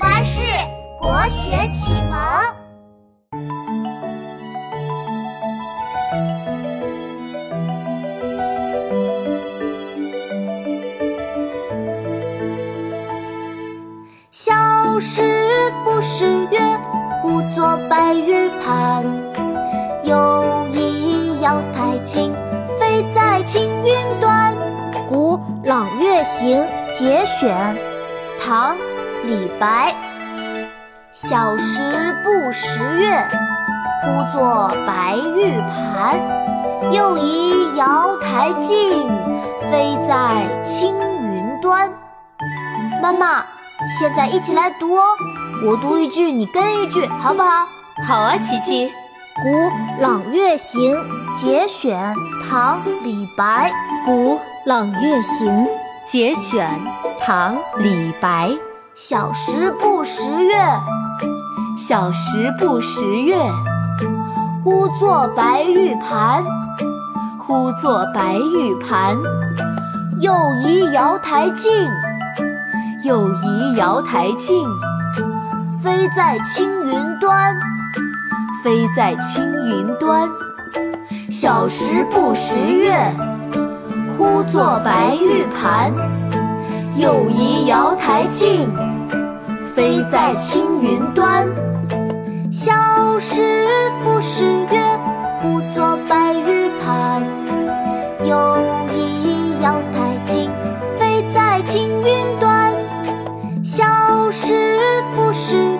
巴士国学启蒙。小时不识月，呼作白玉盘。又疑瑶台镜，飞在青云端。古朗月行节选，唐·李白。小时不识月，呼作白玉盘。又疑瑶台镜，飞在青云端。妈妈，现在一起来读哦，我读一句，你跟一句，好不好？好啊，琪琪。古朗月行节选，唐·李白。古朗月行节选，唐·李白。小时不识月，小时不识月，呼作白玉盘，呼作白玉盘。又疑瑶台镜，又疑瑶台镜，飞在青云端，飞在青云端。小时不识月，呼作白玉盘。又疑瑶台镜，飞在青云端。小时不识月，呼作白玉盘。又疑瑶台镜，飞在青云端。小时不识月，